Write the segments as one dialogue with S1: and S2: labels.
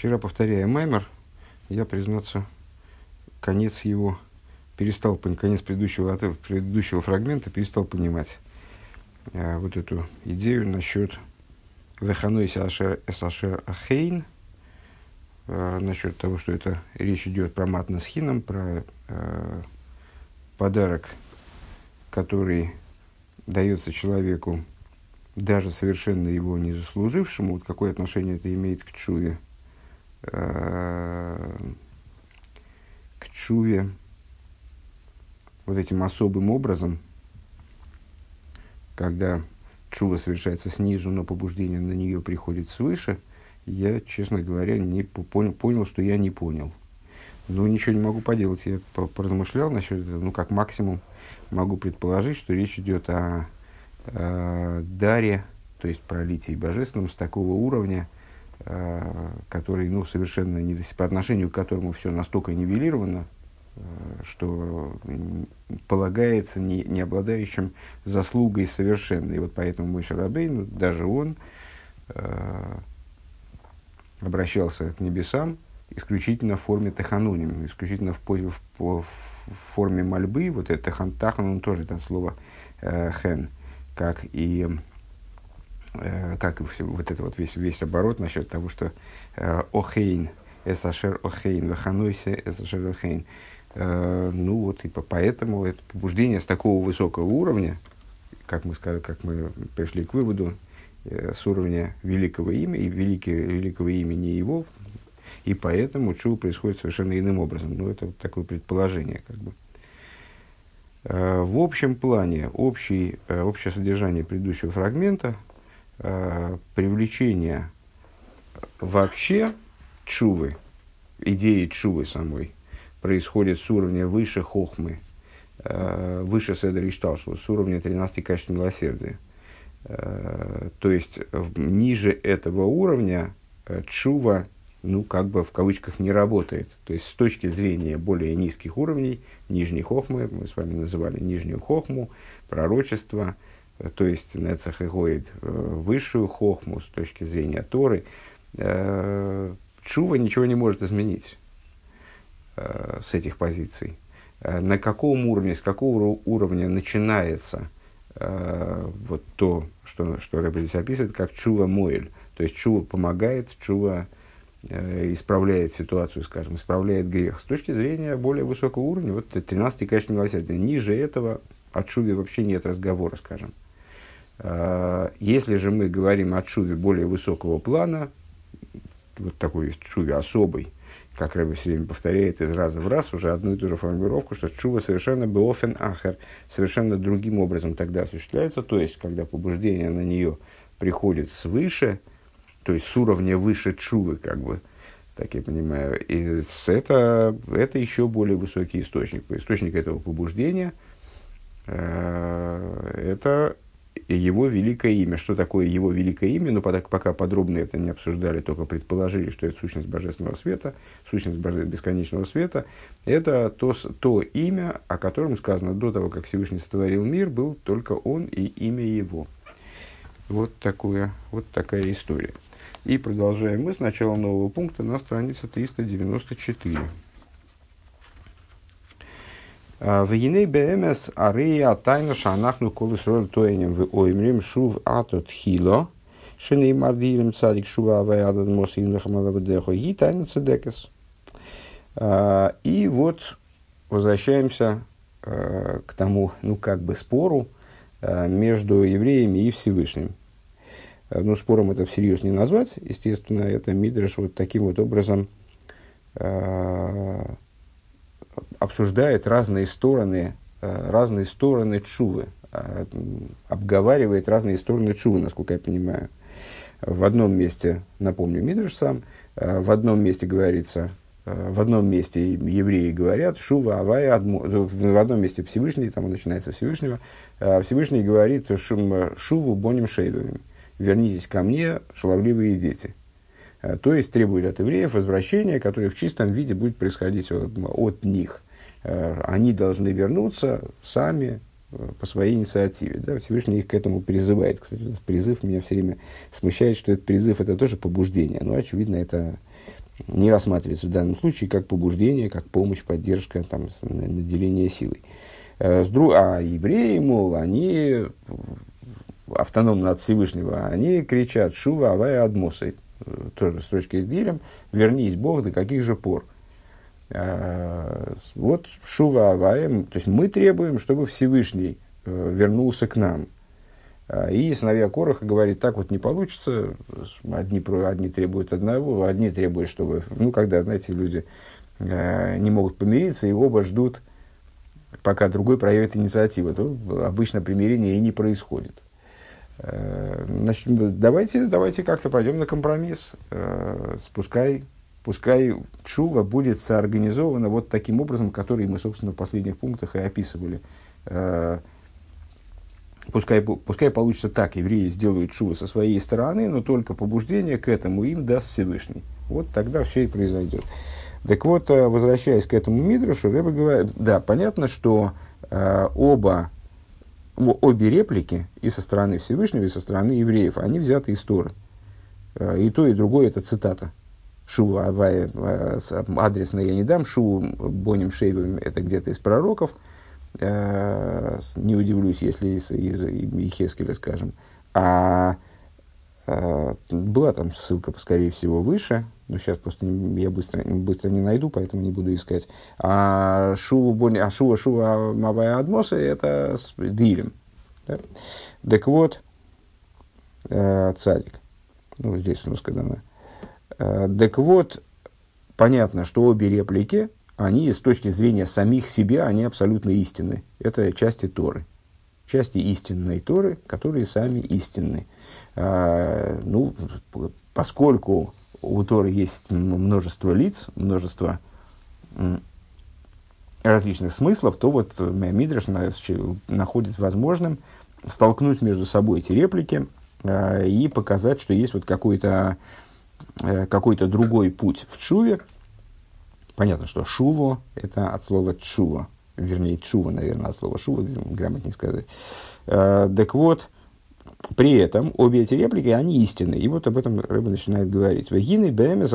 S1: Вчера, повторяя Маймер, я, признаться, конец его перестал, конец предыдущего, предыдущего фрагмента перестал понимать. Э, вот эту идею насчет Веханой Сашер Ахейн, насчет того, что это речь идет про мат с хином, про э, подарок, который дается человеку, даже совершенно его не заслужившему, вот какое отношение это имеет к чуве, к чуве вот этим особым образом, когда чува совершается снизу, но побуждение на нее приходит свыше, я, честно говоря, не понял, понял, что я не понял. Ну, ничего не могу поделать. Я поразмышлял насчет этого. Ну, как максимум могу предположить, что речь идет о, о даре, то есть пролитии божественном с такого уровня, э, который, ну, совершенно не, по отношению к которому все настолько нивелировано, э, что полагается не, не обладающим заслугой совершенной. И вот поэтому мой Шарабейн, даже он э, обращался к небесам, исключительно в форме тахануним, исключительно в, в, в, в форме мольбы. Вот это тахан, тахан, тоже это слово э, хен, как и как и все, вот это вот весь, весь оборот насчет того, что э, охейн, эсашер охейн, ваханойсе эсашер охейн. Э, ну вот, и по, поэтому это побуждение с такого высокого уровня, как мы, сказали, как мы пришли к выводу, э, с уровня великого имени, и великий, великого имени его, и поэтому чува происходит совершенно иным образом. Ну, это вот такое предположение, как бы. Э, в общем плане, общий, э, общее содержание предыдущего фрагмента, э, привлечение вообще чувы, идеи чувы самой, происходит с уровня выше хохмы, выше седра и шталшла, с уровня 13 качеств милосердия. То есть, ниже этого уровня чува ну, как бы в кавычках не работает. То есть, с точки зрения более низких уровней, нижней хохмы, мы с вами называли нижнюю хохму, пророчество, э, то есть, Нецах и Гоид, э, высшую хохму с точки зрения Торы, э, Чува ничего не может изменить с этих позиций. На каком уровне, с какого уровня начинается вот то, что, что Рэбби описывает, как чува моэль. То есть чува помогает, чува Э, исправляет ситуацию, скажем, исправляет грех. С точки зрения более высокого уровня, вот 13 качество милосердия. Ниже этого о чуве вообще нет разговора, скажем. А, если же мы говорим о чуве более высокого плана, вот такой чуве особый, как Рэбби все время повторяет из раза в раз уже одну и ту же формулировку, что чува совершенно беофен ахер, совершенно другим образом тогда осуществляется, то есть, когда побуждение на нее приходит свыше, то есть с уровня выше чувы, как бы, так я понимаю. И это, это еще более высокий источник. Источник этого побуждения э, это его великое имя. Что такое его великое имя? Ну, пока, подробно это не обсуждали, только предположили, что это сущность божественного света, сущность бесконечного света. Это то, то имя, о котором сказано до того, как Всевышний сотворил мир, был только он и имя его. Вот, такое, вот такая история. И продолжаем мы с начала нового пункта на странице 394. В Еней БМС Ария Тайна Шанахну Колесроль Тоенем в Оймрим Шув Атот Хило Шеней Мардирим Цадик Шува Аваядад Мосим Лахамалавадехо и Тайна Цедекес. И вот возвращаемся к тому, ну как бы спору между евреями и Всевышним. Ну, спором это всерьез не назвать, естественно, это Мидриш вот таким вот образом обсуждает разные стороны, э, разные стороны чувы, э, обговаривает разные стороны чувы, насколько я понимаю. В одном месте, напомню, Мидриш сам, э, в одном месте говорится, в одном месте евреи говорят «Шува авая адмо». В одном месте Всевышний, там начинается Всевышнего, Всевышний говорит «Шуву боним шейвами» вернитесь ко мне, шаловливые дети. Э, то есть требует от евреев возвращения, которое в чистом виде будет происходить от, от них. Э, они должны вернуться сами э, по своей инициативе. Да? Всевышний их к этому призывает. Кстати, этот призыв меня все время смущает, что этот призыв это тоже побуждение. Но, очевидно, это не рассматривается в данном случае как побуждение, как помощь, поддержка, там, наделение силой. А евреи, мол, они автономно от Всевышнего, они кричат «Шува авая адмосой», тоже строчка с дилем, «Вернись, Бог, до каких же пор?» э, Вот «Шува авая», то есть мы требуем, чтобы Всевышний э, вернулся к нам. И сыновья Короха говорит, так вот не получится, одни, одни требуют одного, одни требуют, чтобы, ну, когда, знаете, люди не могут помириться, и оба ждут пока другой проявит инициативу, то обычно примирение и не происходит. Э, значит, давайте, давайте как-то пойдем на компромисс. Э, пускай, пускай шува будет соорганизована вот таким образом, который мы, собственно, в последних пунктах и описывали. Э, пускай, пускай получится так, евреи сделают шува со своей стороны, но только побуждение к этому им даст Всевышний. Вот тогда все и произойдет. Так вот, возвращаясь к этому Мидрушу, Рэба говорит, да, понятно, что оба, обе реплики, и со стороны Всевышнего, и со стороны евреев, они взяты из Торы. Э, и то, и другое это цитата. Шу Авая, э, адресно я не дам, Шу Боним Шейбом, это где-то из пророков. Э, не удивлюсь, если из, из, Ехескеля, скажем. А была там ссылка, скорее всего, выше, ну, сейчас просто я быстро, быстро не найду, поэтому не буду искать. А Шува, Бони, а Шува, Шува Мавая Адмоса – это с Дилем. Да? Так вот, э, цадик. Ну, здесь у нас когда она. Э, так вот, понятно, что обе реплики, они с точки зрения самих себя, они абсолютно истинны. Это части Торы. Части истинной Торы, которые сами истинны. А, ну, поскольку у Торы есть множество лиц, множество различных смыслов, то вот Мидриш находит возможным столкнуть между собой эти реплики э, и показать, что есть вот какой-то э, какой-то другой путь в Чуве. Понятно, что Шуво – это от слова Чува, вернее, Чува, наверное, от слова Шува, грамотнее сказать. Э, так вот, при этом обе эти реплики, они истинны. И вот об этом Рыба начинает говорить. Вегины БМС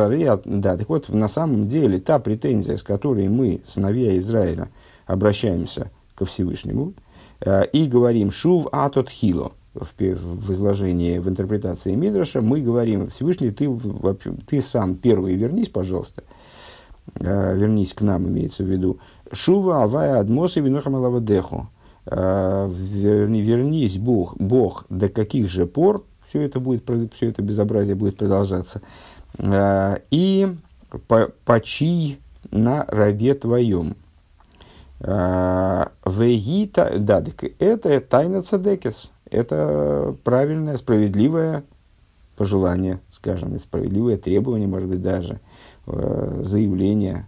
S1: Да, так вот, на самом деле, та претензия, с которой мы, сыновья Израиля, обращаемся ко Всевышнему, э, и говорим «Шув атот хило», в, в изложении, в интерпретации Мидраша, мы говорим, Всевышний, ты, ты сам первый вернись, пожалуйста, э, вернись к нам, имеется в виду, Шува авая адмоса винохамалава деху, Э, верни, вернись, Бог, Бог, до каких же пор все это, будет, все это безобразие будет продолжаться, э, и по, почи на рабе твоем. Э, вегита, да, это тайна цадекес, это правильное, справедливое пожелание, скажем, справедливое требование, может быть, даже заявление,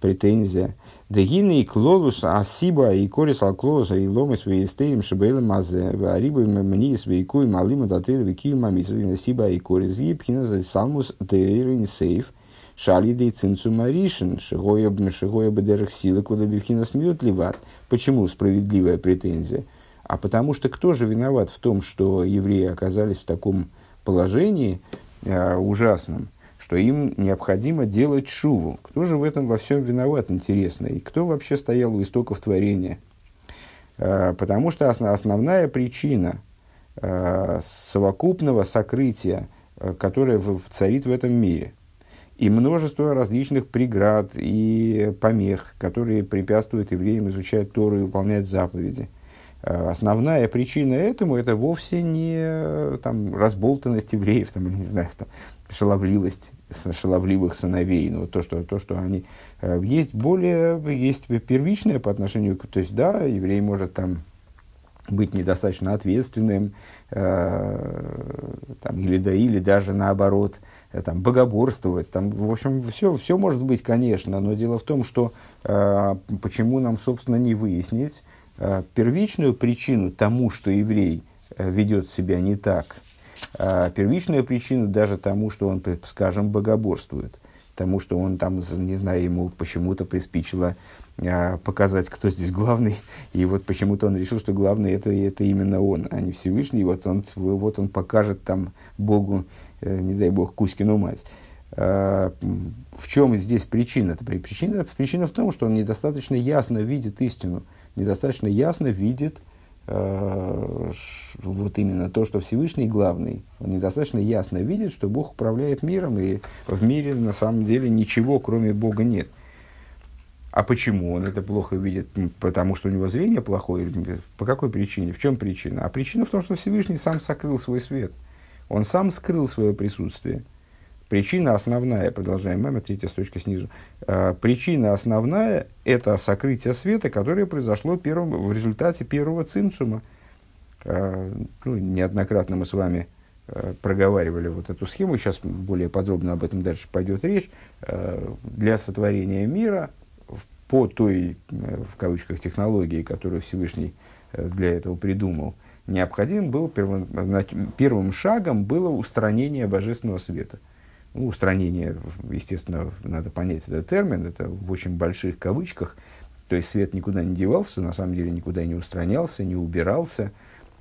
S1: претензия. Дегины и клолус асиба и корис ал клолуса и ломис веестеем шибейла мазе вариба мне свейку и малима датыр вики мамиса сиба и корис и пхина за салмус дейрин сейф шали дей цинцу маришин шигоя бедерах силы куда бифхина смеют ливат. Почему справедливая претензия? А потому что кто же виноват в том, что евреи оказались в таком положении э, ужасном, что им необходимо делать шуву. Кто же в этом во всем виноват, интересно? И кто вообще стоял у истоков творения? А, потому что основная причина а, совокупного сокрытия, а, которое царит в этом мире, и множество различных преград и помех, которые препятствуют евреям изучать Тору и выполнять заповеди. Основная причина этому – это вовсе не там, разболтанность евреев, там, не знаю, там, шаловливость шаловливых сыновей, ну, то, что, то, что они... Э, есть более, есть первичное по отношению к... То есть, да, еврей может там быть недостаточно ответственным, э, там, или, да, или даже наоборот, э, там, богоборствовать. Там, в общем, все, все может быть, конечно, но дело в том, что э, почему нам, собственно, не выяснить э, первичную причину тому, что еврей э, ведет себя не так, а первичную причину даже тому, что он, скажем, богоборствует, тому, что он там, не знаю, ему почему-то приспичило а, показать, кто здесь главный, и вот почему-то он решил, что главный это, это именно он, а не Всевышний, вот он, вот он покажет там Богу, э, не дай Бог, Кузькину мать. В чем здесь причина? Причина, причина в том, что он недостаточно ясно видит истину, недостаточно ясно видит э, вот именно то, что Всевышний главный. Он недостаточно ясно видит, что Бог управляет миром, и в мире на самом деле ничего, кроме Бога, нет. А почему он это плохо видит? Потому что у него зрение плохое? По какой причине? В чем причина? А причина в том, что Всевышний сам сокрыл свой свет. Он сам скрыл свое присутствие. Причина основная, продолжаем мама, третья строчка снизу. Э, причина основная – это сокрытие света, которое произошло первым, в результате первого цимцума. Э, ну, неоднократно мы с вами э, проговаривали вот эту схему, сейчас более подробно об этом дальше пойдет речь. Э, для сотворения мира по той, э, в кавычках, технологии, которую Всевышний э, для этого придумал, необходим был первым, первым шагом было устранение божественного света. Ну, устранение, естественно, надо понять этот термин, это в очень больших кавычках, то есть свет никуда не девался, на самом деле никуда не устранялся, не убирался,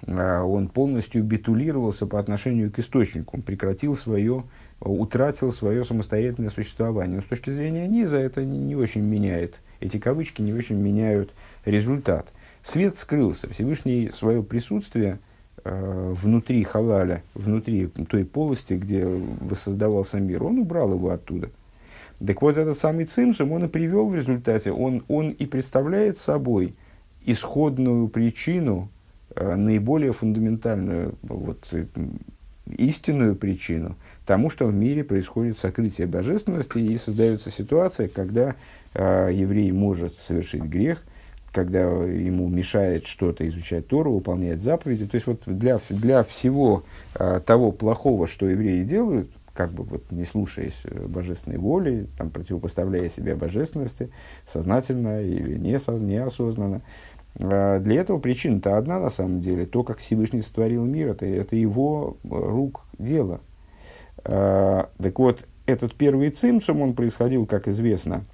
S1: а он полностью битулировался по отношению к источнику, прекратил свое утратил свое самостоятельное существование. Но с точки зрения низа это не, очень меняет, эти кавычки не очень меняют результат. Свет скрылся, Всевышний свое присутствие внутри халаля, внутри той полости, где воссоздавался мир, он убрал его оттуда. Так вот, этот самый цимсум он и привел в результате, он, он и представляет собой исходную причину, э, наиболее фундаментальную, вот, э, истинную причину тому, что в мире происходит сокрытие божественности и создается ситуация, когда э, еврей может совершить грех, когда ему мешает что-то изучать Тору, выполнять заповеди. То есть вот для, для всего э, того плохого, что евреи делают, как бы вот не слушаясь э, божественной воли, там, противопоставляя себя божественности, сознательно или неосознанно, э, для этого причина-то одна на самом деле. То, как Всевышний сотворил мир, это, это его рук дело. Э, так вот, этот первый цимсум, он происходил, как известно,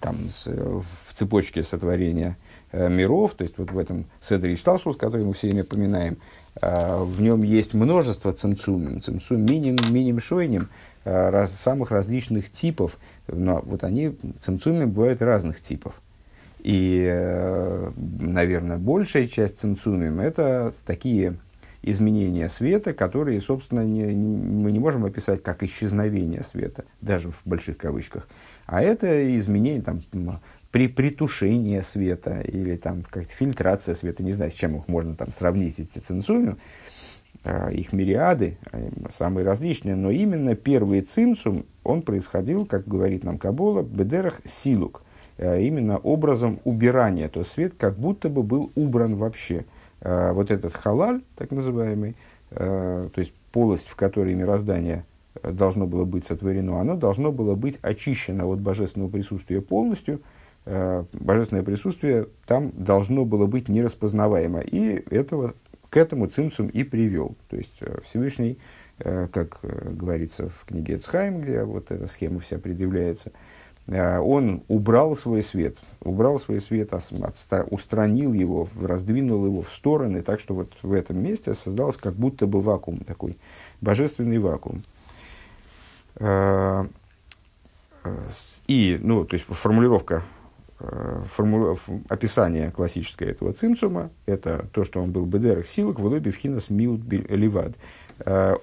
S1: там, с, в цепочке сотворения э, миров, то есть вот в этом Седре Шталшус, который мы все время поминаем, э, в нем есть множество цимцумим, цимцум миним, миним шойним, э, раз, самых различных типов, но вот они, цимцумим бывают разных типов. И, наверное, большая часть цимцумим это такие изменения света, которые, собственно, не, не, мы не можем описать как исчезновение света, даже в больших кавычках. А это изменение там, при притушении света или там как-то фильтрация света, не знаю, с чем их можно там сравнить, эти цинцумы, а, их мириады, а, самые различные, но именно первый цинцум, он происходил, как говорит нам Кабола, бедерах силук, а, именно образом убирания, то есть свет как будто бы был убран вообще – вот этот халаль, так называемый, то есть полость, в которой мироздание э, должно было быть сотворено, оно должно было быть очищено от божественного присутствия полностью. Божественное присутствие там должно было быть нераспознаваемо. И этого, к этому цимцум и привел. То есть Всевышний, как говорится в книге Эцхайм, где вот эта схема вся предъявляется, Э, он убрал свой свет, убрал свой свет, устранил его, раздвинул его в стороны, так что вот в этом месте создался как будто бы вакуум такой, божественный вакуум. Э, э, и, ну, то есть формулировка, форму, описание классическое этого цимцума, это то, что он был бедерах силок, в лобе вхинас миут ливад.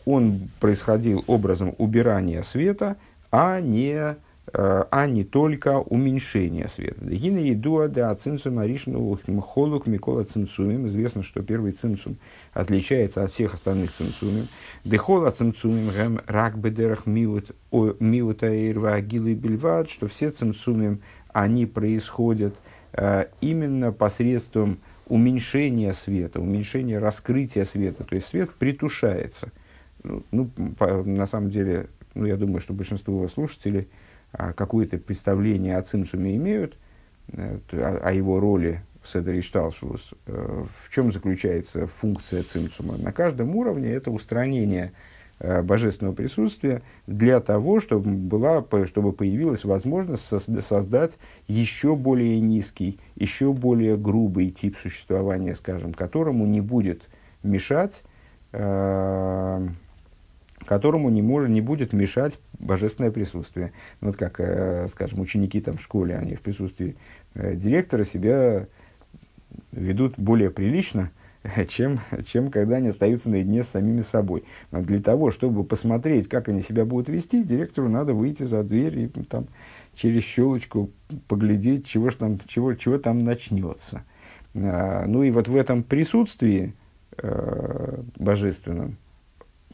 S1: Он происходил образом убирания света, а не Э, а не только уменьшение света. Гина едуа да цинцум аришну холук микола цинцумим. Известно, что первый цинцум отличается от всех остальных цинцумим. Дехола цинцумим гэм рак бедерах миута ирва агилы бельвад, что все цинцумим, они происходят э, именно посредством уменьшения света, уменьшения раскрытия света. То есть свет притушается. Ну, ну по, на самом деле, ну, я думаю, что большинство слушателей – а, какое-то представление о цимсуме имеют, э, о, его роли в Седере Шталшус, э, в чем заключается функция цимсума. На каждом уровне это устранение божественного присутствия для того, чтобы, была, чтобы появилась возможность создать еще более низкий, еще более грубый тип существования, скажем, которому не будет мешать которому не, может, не будет мешать божественное присутствие. Ну, вот как, э, скажем, ученики там в школе, они в присутствии э, директора себя ведут более прилично, чем, чем когда они остаются наедине с самими собой. Но для того, чтобы посмотреть, как они себя будут вести, директору надо выйти за дверь и там, через щелочку поглядеть, чего, ж там, чего, чего там начнется. А, ну и вот в этом присутствии э, божественном,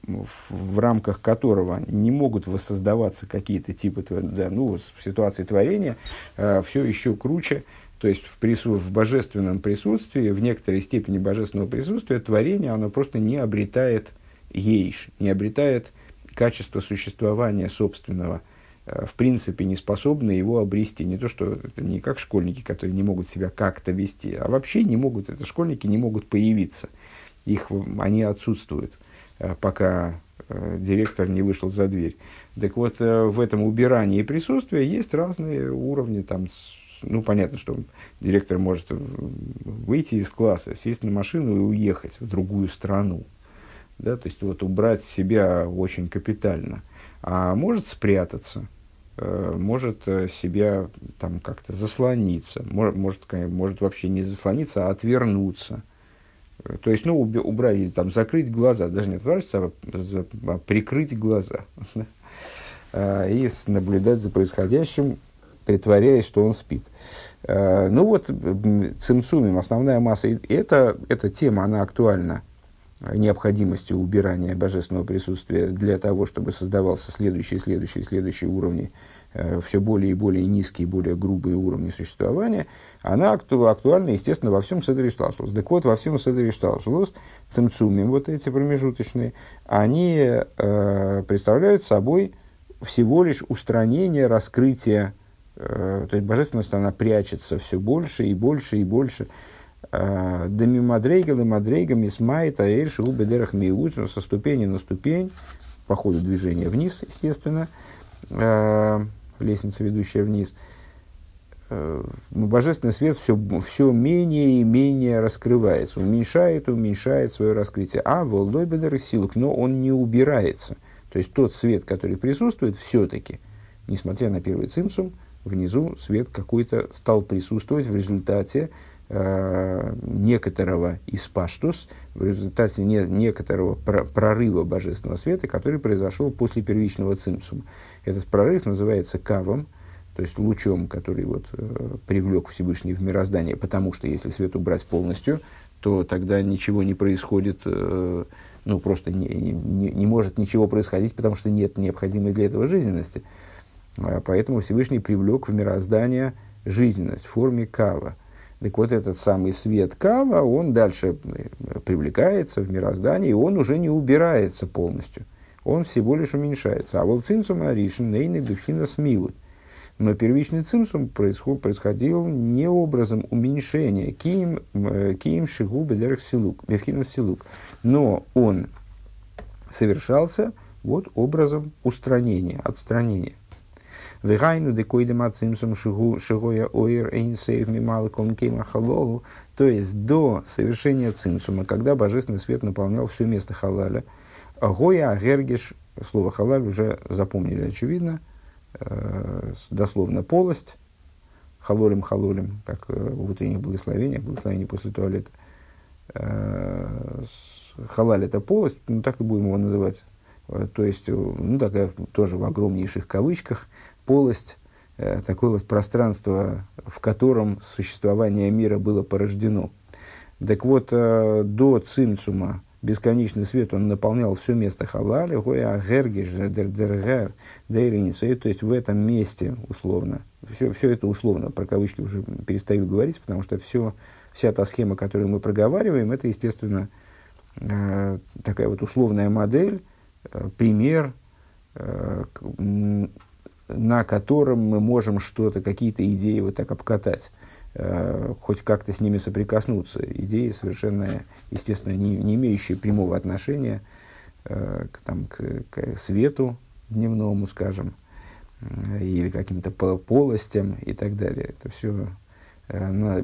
S1: в, в рамках которого не могут воссоздаваться какие-то типы, да, ну, ситуации творения, э, все еще круче, то есть в, прису, в божественном присутствии, в некоторой степени божественного присутствия, творение, оно просто не обретает ейш, не обретает качество существования собственного, э, в принципе не способны его обрести. Не то, что это не как школьники, которые не могут себя как-то вести, а вообще не могут, это школьники не могут появиться. Их, они отсутствуют, э, пока э, директор не вышел за дверь. Так вот, в этом убирании присутствия есть разные уровни, там, ну, понятно, что директор может выйти из класса, сесть на машину и уехать в другую страну. Да, то есть вот убрать себя очень капитально. А может спрятаться, э, может э, себя там как-то заслониться, может, может, может вообще не заслониться, а отвернуться. Э, то есть, ну, убрать, там, закрыть глаза, даже не отворачиваться, а, а прикрыть глаза. И наблюдать за происходящим притворяясь, что он спит. Э, ну вот, цимцумим, основная масса, это, эта тема, она актуальна необходимостью убирания божественного присутствия для того, чтобы создавался следующий, следующий, следующий уровни, э, все более и более низкие, более грубые уровни существования, она акту, актуальна, естественно, во всем Седри Шталшус. Так вот, во всем Седри Шталшус, цимцумим, вот эти промежуточные, они э, представляют собой всего лишь устранение раскрытия Э, то есть божественность, она прячется все больше и больше и больше. Э, Дами мадрейгал и мадрейгам исмайт аэйши у бедерах миут, со ступени на ступень, по ходу движения вниз, естественно, э, лестница, ведущая вниз, божественный свет все, все менее и менее раскрывается, уменьшает и уменьшает свое раскрытие. А волдой бедер силок, но он не убирается. То есть тот свет, который присутствует, все-таки, несмотря на первый цимсум, внизу свет какой-то стал присутствовать в результате э, некоторого испаштус, в результате не, некоторого про, прорыва божественного света, который произошел после первичного цимсума. Этот прорыв называется кавом, то есть лучом, который вот, э, привлек Всевышний в мироздание, потому что если свет убрать полностью, то тогда ничего не происходит, э, ну просто не, не, не может ничего происходить, потому что нет необходимой для этого жизненности. Поэтому Всевышний привлек в мироздание жизненность в форме кава. Так вот, этот самый свет кава, он дальше э, привлекается в мироздание, и он уже не убирается полностью. Он всего лишь уменьшается. А вот цинцум аришин нейны бифхина смилут. Но первичный цинцум происход, происходил не образом уменьшения, киим, э, киим шигу бедерах силук, бифхина силук. Но он совершался вот образом устранения, отстранения. Вегайну декойдем ацимсум шигоя оир эйнсейв мималком кейма халолу. То есть до совершения цимсума, когда божественный свет наполнял все место халаля, гоя агергиш, слово халаль уже запомнили, очевидно, э, дословно полость, халолем халолем, как э, в утренних благословениях, благословение после туалета. Э, халаль это полость, ну так и будем его называть. То есть, ну, такая тоже в огромнейших кавычках, полость, э, такое вот пространство, в котором существование мира было порождено. Так вот, э, до цимцума бесконечный свет, он наполнял все место халали, гоя гергиш, дергер, то есть в этом месте, условно, все, все это условно, про кавычки уже перестаю говорить, потому что все, вся та схема, которую мы проговариваем, это, естественно, э, такая вот условная модель, пример, на котором мы можем что-то, какие-то идеи вот так обкатать, э, хоть как-то с ними соприкоснуться. Идеи совершенно, естественно, не, не имеющие прямого отношения э, к, там, к, к свету дневному, скажем, э, или каким-то полостям и так далее. Это все, э, на,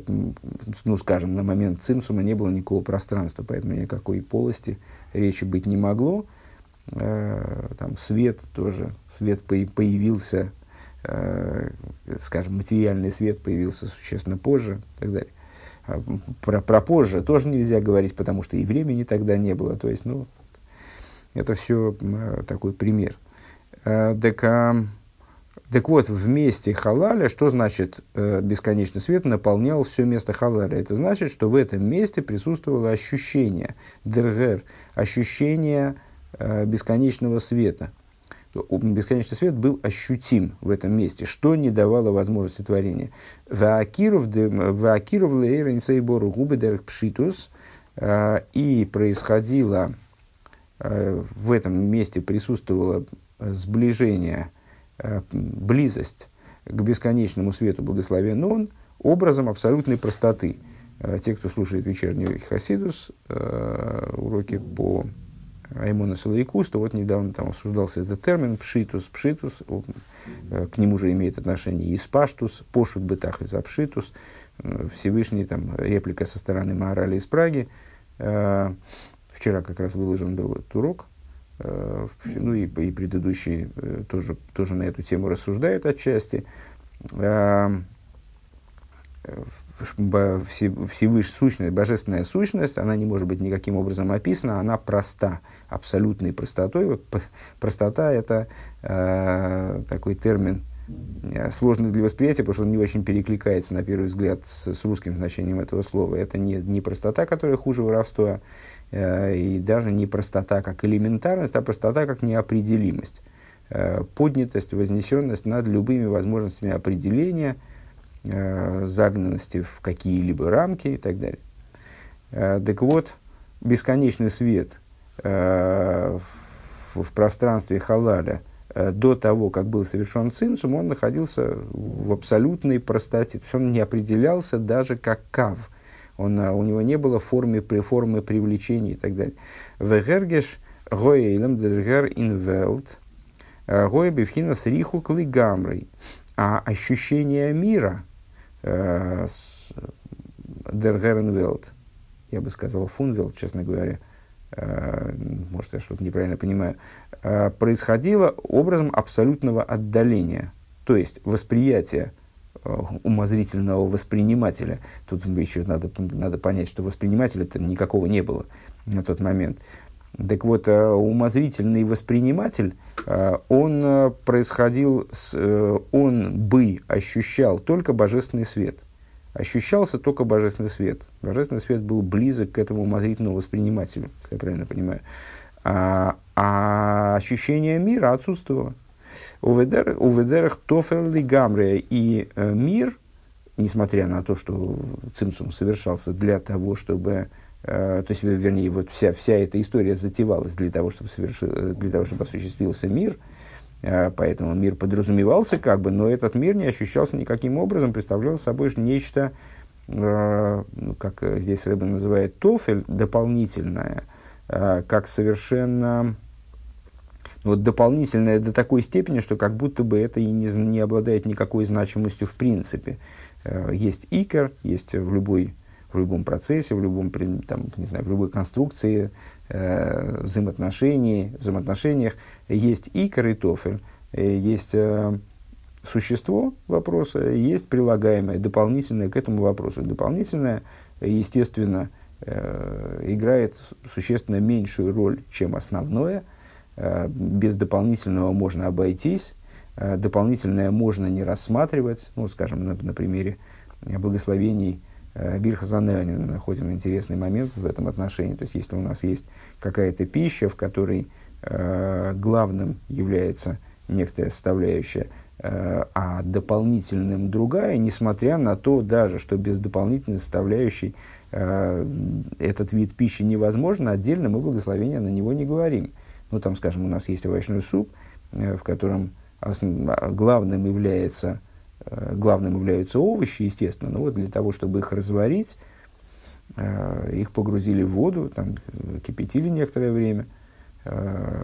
S1: ну, скажем, на момент цимсума не было никакого пространства, поэтому никакой полости речи быть не могло. Там свет тоже, свет появился, э, скажем, материальный свет появился существенно позже и так далее. А про, про позже тоже нельзя говорить, потому что и времени тогда не было. То есть, ну, это все э, такой пример. Э, так, э, так вот, в месте халаля, что значит э, бесконечный свет наполнял все место халаля? Это значит, что в этом месте присутствовало ощущение, дергер, ощущение э, бесконечного света. Бесконечный свет был ощутим в этом месте, что не давало возможности творения. Ваакиров лейренцейбору губы дерг пшитус, э, и происходило, э, в этом месте присутствовало сближение Э, близость к бесконечному свету благословен он образом абсолютной простоты. Э, те, кто слушает вечерний Хасидус, э, уроки по Аймону Салайкус, то вот недавно там обсуждался этот термин пшитус, пшитус, к нему же имеет отношение и спаштус, пошут бытах и запшитус, Всевышний, там, реплика со стороны Маорали из Праги. Вчера как раз выложен был этот урок, Э, ну и, и предыдущий э, тоже, тоже на эту тему рассуждает отчасти. Э, Всевышняя сущность, божественная сущность, она не может быть никаким образом описана, она проста, абсолютной простотой. Простота – это э, такой термин, сложный для восприятия, потому что он не очень перекликается, на первый взгляд, с, с русским значением этого слова. Это не, не простота, которая хуже воровства, Э, и даже не простота как элементарность, а простота как неопределимость, э, поднятость, вознесенность над любыми возможностями определения, э, загнанности в какие-либо рамки и так далее. Так вот, бесконечный свет в, в пространстве халаля до того, как был совершен цинцум, он находился в абсолютной простоте. То есть он не определялся даже как кав – он, у него не было формы, формы привлечения и так далее. Вегергеш гоэйлем дергер инвелт а, гоэ бифхина с риху клигамрой. А ощущение мира э, дергер инвелт, я бы сказал фунвелт, честно говоря, э, может, я что-то неправильно понимаю, э, происходило образом абсолютного отдаления. То есть восприятие Э, умозрительного воспринимателя. Тут еще надо, надо понять, что воспринимателя-то никакого не было на тот момент. Так вот, э, умозрительный восприниматель, э, он происходил, с, он бы ощущал только божественный свет. Ощущался только божественный свет. Божественный свет был близок к этому умозрительному воспринимателю, если я правильно понимаю. А, а ощущение мира отсутствовало. У ведерах тофел гамре. И э, мир, несмотря на то, что цимсум совершался для того, чтобы э, то есть, вернее, вот вся, вся эта история затевалась для того, чтобы, совершил, для того, чтобы осуществился мир, э, поэтому мир подразумевался как бы, но этот мир не ощущался никаким образом, представлял собой нечто, ну, как здесь Рэббен называет, тофель, дополнительное, как совершенно вот дополнительное до такой степени, что как будто бы это и не, не обладает никакой значимостью в принципе. Э, есть икер, есть в, любой, в любом процессе, в, любом, там, не знаю, в любой конструкции э, взаимоотношений, взаимоотношениях есть икер и тофель, есть э, существо вопроса, есть прилагаемое, дополнительное к этому вопросу. Дополнительное, естественно, э, играет существенно меньшую роль, чем основное – Э, без дополнительного можно обойтись, э, дополнительное можно не рассматривать. Ну, скажем, на, на примере благословений э, Бирха Занелина находим интересный момент в этом отношении. То есть, если у нас есть какая-то пища, в которой главным является некоторая составляющая, а дополнительным другая, несмотря на то даже, что без дополнительной составляющей этот вид пищи невозможно, отдельно мы благословения на него не говорим. Ну, там, скажем, у нас есть овощной суп, э, в котором основ... главным, является, э, главным являются овощи, естественно, но вот для того, чтобы их разварить, э, их погрузили в воду, там, кипятили некоторое время,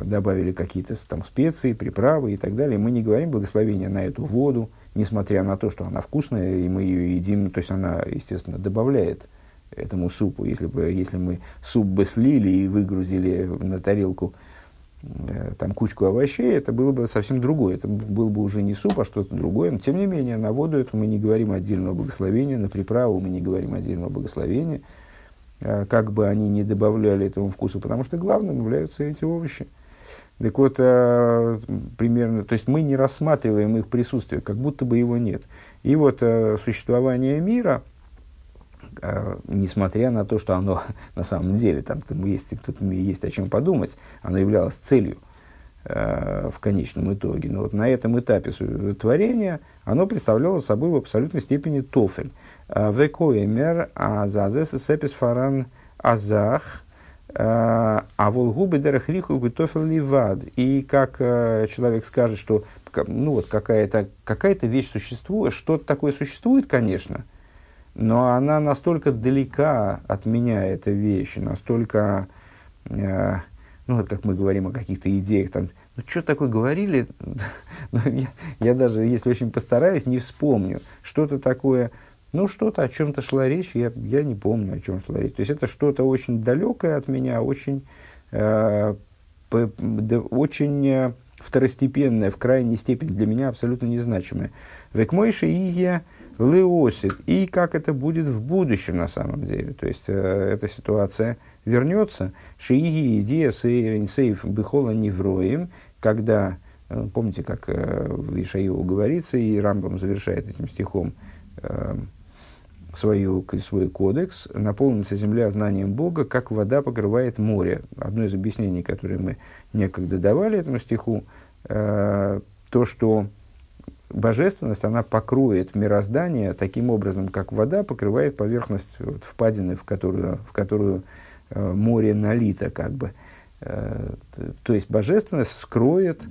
S1: добавили какие-то там специи, приправы и так далее. Мы не говорим благословения на эту воду, несмотря на то, что она вкусная, и мы ее едим, то есть она, естественно, добавляет этому супу. Если, бы, если мы суп бы слили и выгрузили на тарелку э, там кучку овощей, это было бы совсем другое. Это был бы уже не суп, а что-то другое. Но тем не менее, на воду это мы не говорим отдельного благословения, на приправу мы не говорим отдельного благословения, э, как бы они ни добавляли этому вкусу, потому что главным являются эти овощи. Так вот, э, примерно, то есть мы не рассматриваем их присутствие, как будто бы его нет. И вот э, существование мира, э, несмотря на то, что оно на самом деле, там тут есть, тут есть о чем подумать, оно являлось целью э, в конечном итоге. Но вот на этом этапе творения оно представляло собой в абсолютной степени тофель. Э, Векоэмер азазес сепис фаран азах – а волгубы дарахриху гутофел ливад. И как э, человек скажет, что ну, вот какая-то какая вещь существует, что-то такое существует, конечно, но она настолько далека от меня, эта вещь, настолько, э, ну, вот как мы говорим о каких-то идеях, там, ну, что такое говорили, ну, я, я даже, если очень постараюсь, не вспомню. Что-то такое, ну, что-то, о чем-то шла речь, я, я не помню, о чем шла речь. То есть, это что-то очень далекое от меня, очень, э, по, да, очень э, второстепенное, в крайней степени для меня абсолютно незначимое. Векмойши ие леосит. И как это будет в будущем на самом деле. То есть, э, эта ситуация вернется. Шииги идея сейф бихола невроем, когда, э, помните, как э, в говорится, и Рамбам завершает этим стихом, э, свою, свой кодекс, наполнится земля знанием Бога, как вода покрывает море. Одно из объяснений, которое мы некогда давали этому стиху, э, то, что божественность, она покроет мироздание таким образом, как вода покрывает поверхность вот, впадины, в которую, в которую э, море налито, как бы. Э, то есть божественность скроет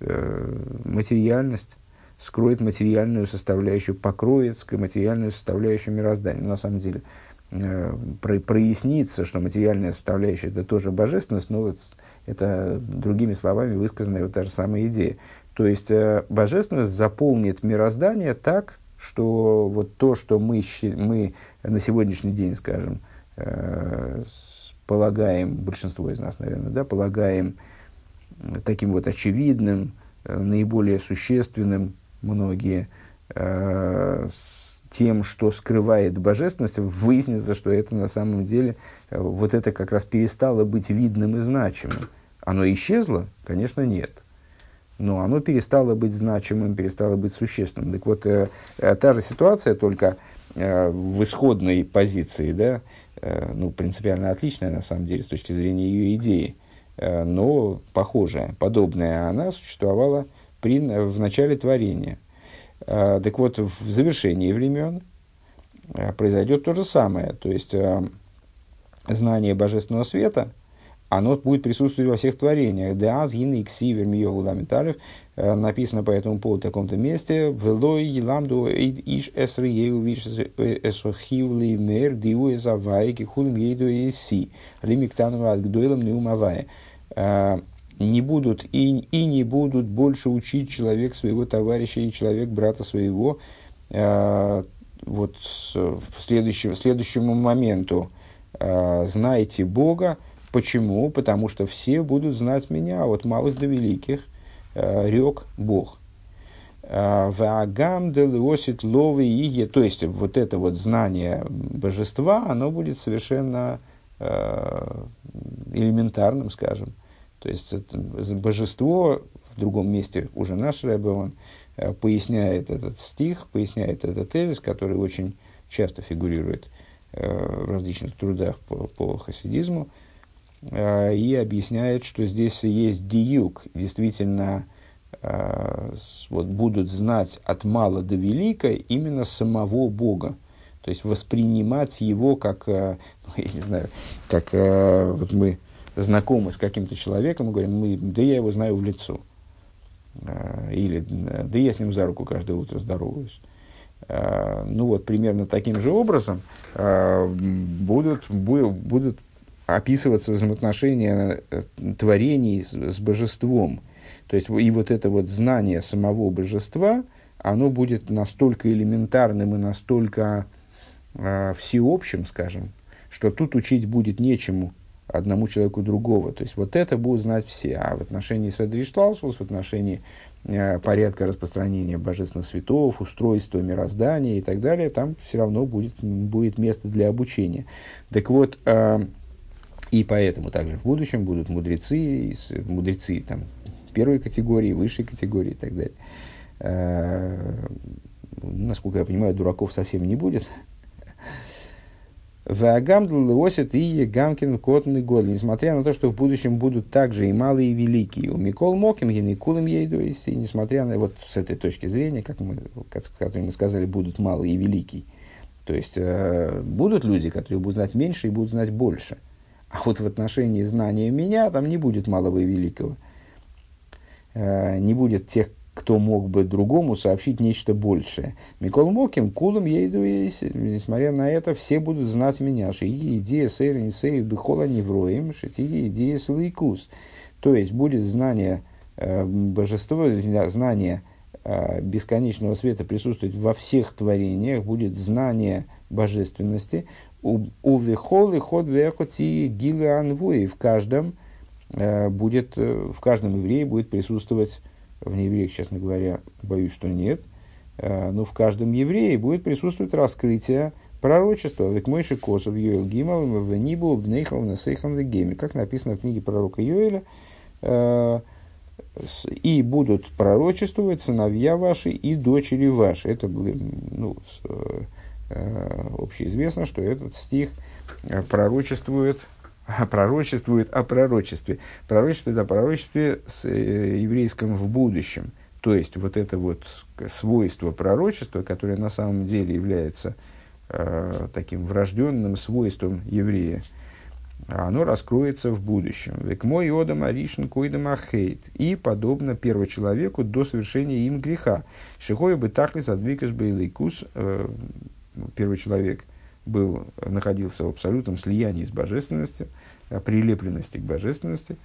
S1: э, материальность скроет материальную составляющую, покроет материальную составляющую мироздания. На самом деле э, про, прояснится, что материальная составляющая это тоже божественность, но вот это другими словами высказанная вот та же самая идея. То есть э, божественность заполнит мироздание так, что вот то, что мы, мы на сегодняшний день, скажем, э, полагаем, большинство из нас, наверное, да, полагаем таким вот очевидным, э, наиболее существенным, многие, э, с тем, что скрывает божественность, выяснится, что это на самом деле, э, вот это как раз перестало быть видным и значимым. Оно исчезло? Конечно, нет. Но оно перестало быть значимым, перестало быть существенным. Так вот, э, э, та же ситуация, только э, в исходной позиции, да, э, ну, принципиально отличная, на самом деле, с точки зрения ее идеи, э, но похожая, подобная, она существовала при, в начале творения. А, так вот, в завершении времен а, произойдет то же самое. То есть, а, знание божественного света, оно будет присутствовать во всех творениях. Деаз, гин, иксивер, миогуламенталев. Написано по этому поводу в таком-то месте. Велой, еламду, иш, эсры, еу, виш, эсохивли, мер, диу, эзавай, кихулим, ейду, эси. Лимиктану, адгдойлам, неумавая не будут и, и не будут больше учить человек своего товарища и человек брата своего э, вот в следующем, следующему моменту э, знайте Бога. Почему? Потому что все будут знать меня, от малых до великих, э, рек Бог. Ваагам делиосит ловы иге, то есть вот это вот знание божества, оно будет совершенно э, элементарным, скажем. То есть божество, в другом месте уже наш Рэбе, он э, поясняет этот стих, поясняет этот тезис, который очень часто фигурирует э, в различных трудах по, по хасидизму, э, и объясняет, что здесь есть диюк, действительно вот, будут знать от мала до велика именно самого Бога. То есть воспринимать его как, ну, я не знаю, как вот мы знакомы с каким-то человеком, мы говорим, мы, да я его знаю в лицо. Или, да я с ним за руку каждое утро здороваюсь. Ну вот, примерно таким же образом будут, будут описываться взаимоотношения э, творений с, с божеством. То есть, и вот это вот знание самого божества, оно будет настолько элементарным и настолько э, всеобщим, скажем, что тут учить будет нечему, одному человеку другого. То есть вот это будут знать все. А в отношении Седришталшус, в отношении э, порядка распространения божественных светов, устройства мироздания и так далее, там все равно будет, будет место для обучения. Так вот, э, и поэтому также в будущем будут мудрецы, мудрецы там, первой категории, высшей категории и так далее. Э, насколько я понимаю, дураков совсем не будет. Вагамдл осит и Гамкин котный год. Несмотря на то, что в будущем будут также и малые, и великие. У Микол Моким, и Кулым Ейду, и несмотря на вот с этой точки зрения, как мы, как мы сказали, будут малые и великие. То есть э, будут люди, которые будут знать меньше и будут знать больше. А вот в отношении знания меня там не будет малого и великого. Э, не будет тех, кто мог бы другому сообщить нечто большее. Микол Моким, кулом ейду несмотря на это, все будут знать меня. Шиги идея сейра не сейв бихола невроем, шитиги идея слайкус. То есть будет знание э, божества, знание э, бесконечного света присутствовать во всех творениях, будет знание божественности. У вихолы ход вехоти гилы анвуи. В каждом э, будет, э, в каждом евреи будет присутствовать в неевреях, честно говоря, боюсь, что нет. Э, но в каждом еврее будет присутствовать раскрытие пророчества. Век Мойши Косов Йоэл Гимал в Нибу Бнейхов Насейхам Вегеме. Как написано в книге пророка Йоэля. И будут пророчествовать сыновья ваши и дочери ваши. Это ну, э, общеизвестно, что этот стих пророчествует пророчествует о пророчестве. Пророчествует о пророчестве с э, еврейском в будущем. То есть, вот это вот свойство пророчества, которое на самом деле является э, таким врожденным свойством еврея, оно раскроется в будущем. Век мой одам аришн койдам ахейт. И подобно человеку до совершения им греха. Шихой бы адвикаш бейлейкус. Э, первый человек был, находился в абсолютном слиянии с божественностью, прилепленности к божественности.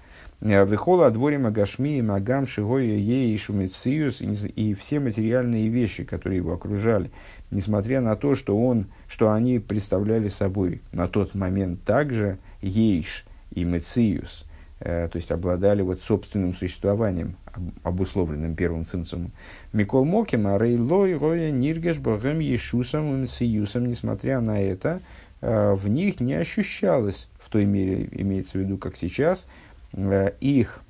S1: Э, Вихола отворим Агашми, Магам, Шигоя, Ей Шумициус, и все материальные вещи, которые его окружали, несмотря на то, что, он, что они представляли собой на тот момент также Ейш и Мециус, Э, то есть обладали вот собственным существованием, обусловленным первым цимцумом. Микол Моким, а Рейлой, Роя, Ниргеш, Богем, Ешусом, Сиюсом, несмотря на это, э, в них не ощущалось, в той мере имеется в виду, как сейчас, э, их,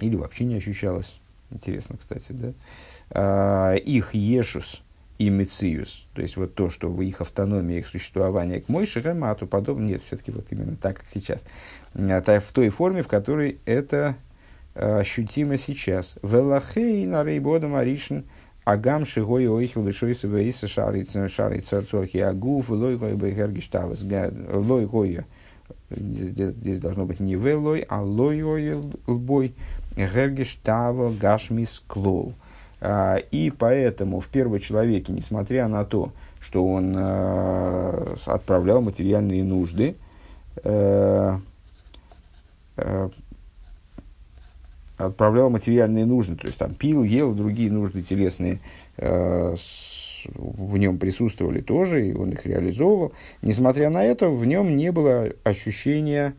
S1: или вообще не ощущалось, интересно, кстати, да, их Ешус, и Мециус, то есть вот то, что в их автономии, их существования к Мойше Ремату подобно, нет, все-таки вот именно так, как сейчас, а, в той форме, в которой это а, ощутимо сейчас. Велахей на рейбода маришн агам шигой ойхил бешойса вейса шары шары царцохи агуф лой гой бехергиштавас лой гой здесь должно быть не велой, а лой гой лбой гергиштава гашмис клол. А, и поэтому в первом человеке, несмотря на то, что он э, отправлял материальные нужды, э, э, отправлял материальные нужды, то есть там пил, ел, другие нужды телесные в нем присутствовали тоже, и он их реализовывал. Несмотря на это, в нем не было ощущения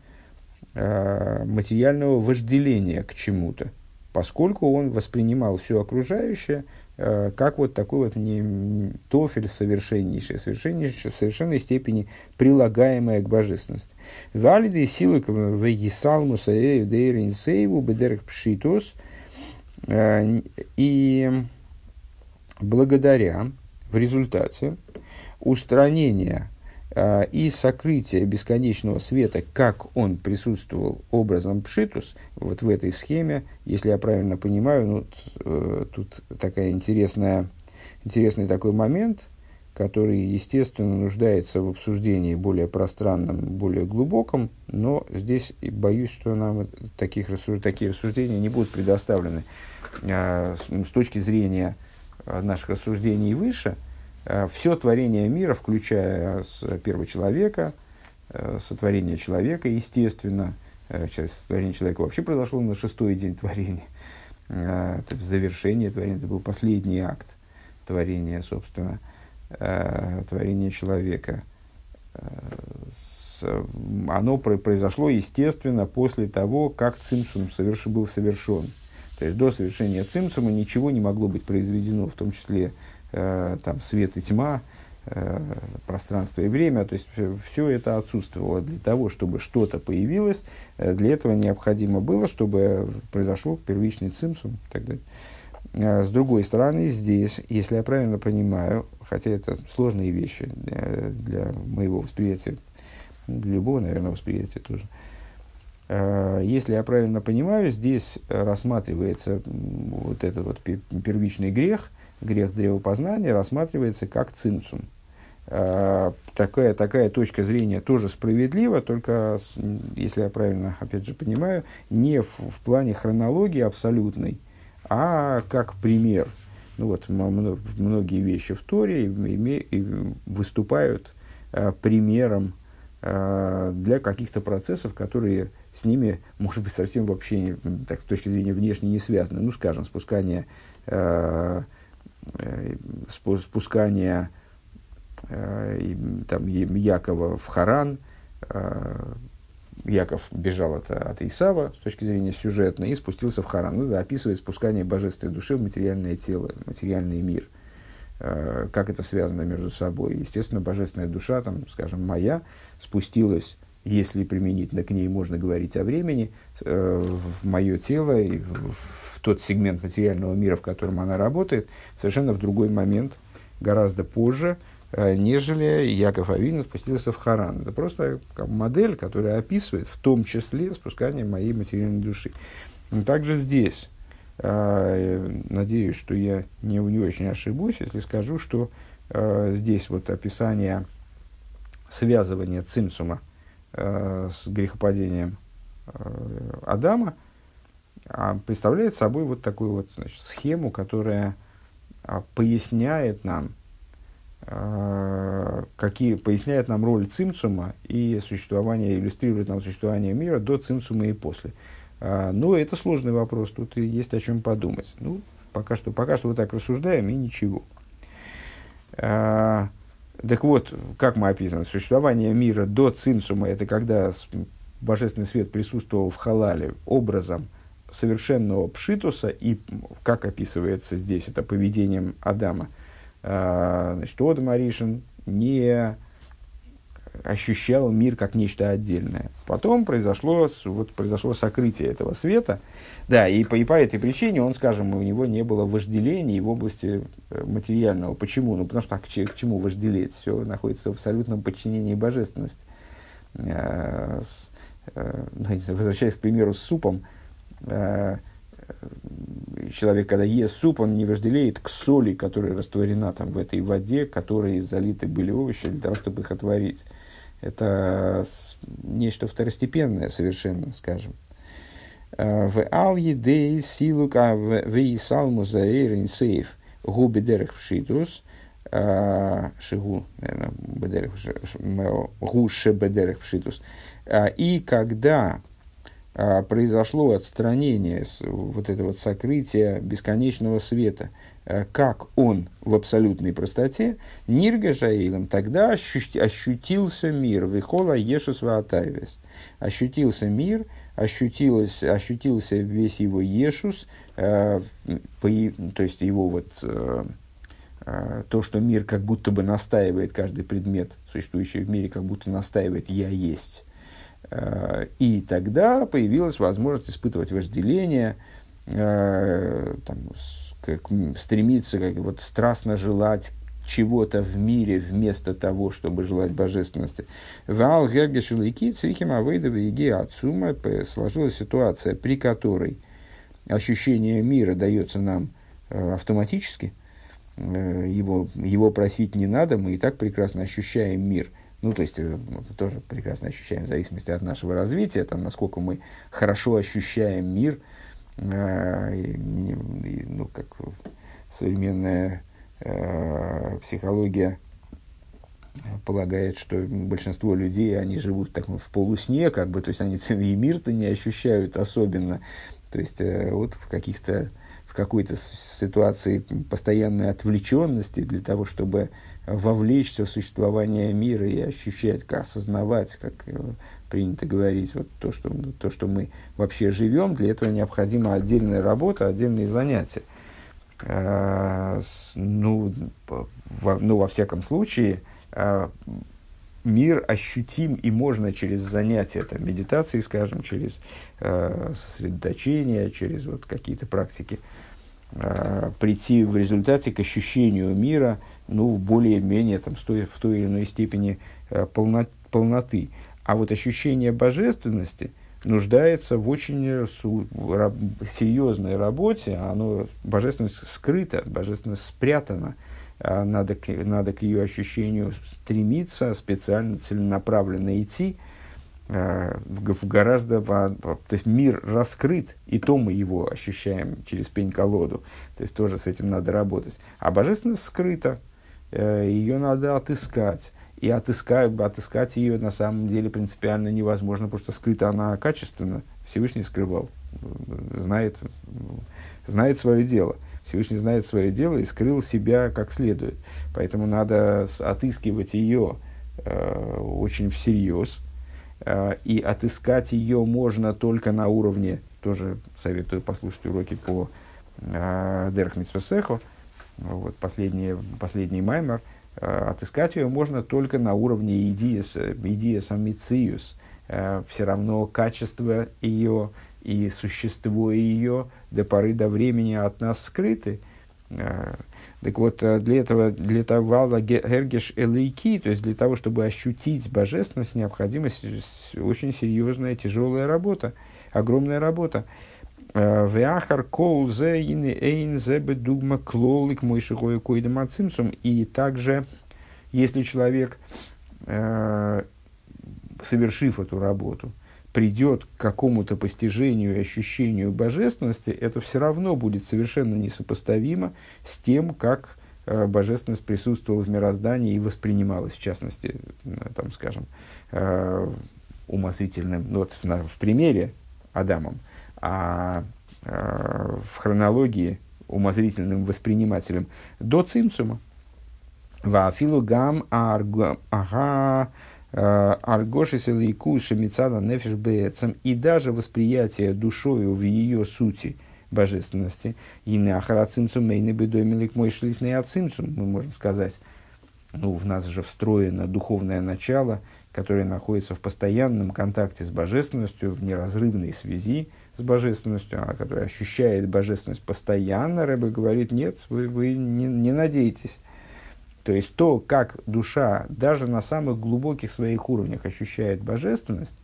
S1: материального вожделения к чему-то поскольку он воспринимал все окружающее э, как вот такой вот не, не, тофель совершеннейший, совершеннейший, в совершенной степени прилагаемое к божественности. Валиды силы в Есалмуса Дейринсейву Бедерх Пшитус э, и благодаря в результате устранения и сокрытие бесконечного света, как он присутствовал образом пшитус, вот в этой схеме, если я правильно понимаю, ну, э, тут такая интересная, интересный такой момент, который, естественно, нуждается в обсуждении более пространном, более глубоком, но здесь боюсь, что нам таких такие рассуждения не будут предоставлены. А, с, с точки зрения а, наших рассуждений выше – Э, все творение мира, включая э, первого человека, э, сотворение человека, естественно, сотворение человека вообще произошло на шестой день творения, это завершение творения, это был последний акт творения, собственно, творения человека. оно произошло, естественно, после того, как цимсум соверш, был совершен. То есть до совершения цимсума ничего не могло быть произведено, в том числе э, там, свет и тьма, э, пространство и время. То есть все это отсутствовало. Для того, чтобы что-то появилось, э, для этого необходимо было, чтобы произошел первичный цимсум так далее. С другой стороны, здесь, если я правильно понимаю, хотя это сложные вещи для, для моего восприятия, для любого, наверное, восприятия тоже. Если я правильно понимаю, здесь рассматривается вот этот вот первичный грех, грех древопознания, рассматривается как цинцум. Такая, такая точка зрения тоже справедлива, только, если я правильно, опять же, понимаю, не в, в плане хронологии абсолютной, а как пример – ну вот, многие вещи в Торе выступают э, примером э, для каких-то процессов, которые с ними, может быть, совсем вообще, так, с точки зрения внешне не связаны. Ну, скажем, спускание, э, э, спускание э, там, Якова в Харан, э, Яков бежал от, от Исава с точки зрения сюжетной и спустился в Харан. Ну, описывает спускание божественной души в материальное тело, материальный мир. Как это связано между собой? Естественно, божественная душа, там, скажем, моя, спустилась, если применительно к ней можно говорить о времени, э, в мое тело и в, в тот сегмент материального мира, в котором она работает, совершенно в другой момент, гораздо позже – Э, нежели Яков Авин спустился в Харан. Это просто модель, которая описывает в том числе спускание моей материальной души. Также здесь, э, надеюсь, что я не, не очень ошибусь, если скажу, что э, здесь вот описание связывания цимсума с грехопадением Адама а, представляет собой вот такую вот значит, схему, которая а, поясняет нам, а, какие, поясняет нам роль цимцума и существование, иллюстрирует нам существование мира до цимцума и после. А, но это сложный вопрос, тут есть о чем подумать. Ну, пока что, пока что вот так рассуждаем и ничего. Так вот, как мы описаны, существование мира до цимцума, это когда божественный свет присутствовал в халале образом совершенного пшитуса, и, как описывается здесь, это поведением Адама – а, значит, Одам Аришин не ощущал мир как нечто отдельное. Потом произошло, вот, произошло сокрытие этого света. Да, и по, и по этой причине он, скажем, у него не было вожделений в области э, материального. Почему? Ну, потому что к, к чему вожделеть? Все находится в абсолютном подчинении божественности. Э, э, ну, возвращаясь к примеру с супом, человек, когда ест суп, он не вожделеет к соли, которая растворена там в этой воде, которой залиты были овощи для того, чтобы их отварить. Это нечто второстепенное совершенно, скажем. А, в ал едей силука в исалму заэйрин сейф губи дерех пшитус а, шигу, наверное, бедерех, гу шебедерех пшитус. А, и когда произошло отстранение, вот это вот сокрытие бесконечного света, как он в абсолютной простоте, Нирга Жаилом, тогда ощутился мир, Вихола Ешус Ваатайвес. Ощутился мир, ощутилось, ощутился весь его Ешус, э, по, то есть его вот э, э, то, что мир как будто бы настаивает, каждый предмет, существующий в мире, как будто настаивает «я есть», Э, и тогда появилась возможность испытывать вожделение, э, там, как, стремиться, как, вот, страстно желать чего-то в мире вместо того, чтобы желать божественности. Вал Гергешулики Црихима Авейдова Еги Ацума сложилась ситуация, при которой ощущение мира дается нам э, автоматически, его, его просить не надо, мы и так прекрасно ощущаем мир – ну, то есть, э, мы тоже прекрасно ощущаем в зависимости от нашего развития, там, насколько мы хорошо ощущаем мир, э, ну, как современная э, психология полагает, что большинство людей, они живут так, в полусне, как бы, то есть, они и мир-то не ощущают особенно, то есть, э, вот в каких-то в какой-то ситуации постоянной отвлеченности для того, чтобы вовлечься в существование мира и ощущать, как осознавать, как э, принято говорить, вот то, что, то, что мы вообще живем, для этого необходима отдельная работа, отдельные занятия. А, ну, во, ну, во всяком случае, а, мир ощутим и можно через занятия там, медитации, скажем, через э, сосредоточение, через вот какие-то практики э, прийти в результате к ощущению мира ну, более-менее там, в той или иной степени э, полно, полноты. А вот ощущение божественности нуждается в очень э, серьезной работе. Оно, божественность скрыта, божественность спрятана. А надо, к, надо к ее ощущению стремиться, специально, целенаправленно идти э, в, в гораздо... То есть мир раскрыт, и то мы его ощущаем через пень-колоду. То есть тоже с этим надо работать. А божественность скрыта, э, ее надо отыскать. И отыскать, отыскать ее на самом деле принципиально невозможно, потому что скрыта она качественно. Всевышний скрывал, знает, знает свое дело. Всевышний знает свое дело и скрыл себя как следует. Поэтому надо отыскивать ее э, очень всерьез. Э, и отыскать ее можно только на уровне, тоже советую послушать уроки по э, Дерх Митсвесеху, вот последний, последний маймер, отыскать ее можно только на уровне идеи, идеи самициус. Э, все равно качество ее и существо ее до поры до времени от нас скрыты. А, так вот, э, для этого, для того, гергеш элейки, то есть для того, чтобы ощутить божественность, необходима очень серьезная, тяжелая работа, огромная работа. Веахар кол зе эйн зе бедугма клолик мой шигой койдем ацимсум. И также, если человек, э, совершив эту работу, придет к какому-то постижению и ощущению божественности, это все равно будет совершенно несопоставимо с тем, как э, божественность присутствовала в мироздании и воспринималась, в частности, э, там, скажем, умозрительным, ну, вот в, в примере Адамом, а э, в хронологии умозрительным воспринимателем до цимцума. Вафилу гам ага Э, Аргоши Селейкуши Мицада Нефиш Бецем и даже восприятие душою в ее сути божественности. И на Ахарацинцу Мейны Бедоймилик мой шлифный ацинцу, мы можем сказать, ну, в нас же встроено духовное начало, которое находится в постоянном контакте с божественностью, в неразрывной связи с божественностью, а которое ощущает божественность постоянно, Рэбе говорит, нет, вы, вы не, не надеетесь то есть то, как душа даже на самых глубоких своих уровнях ощущает божественность,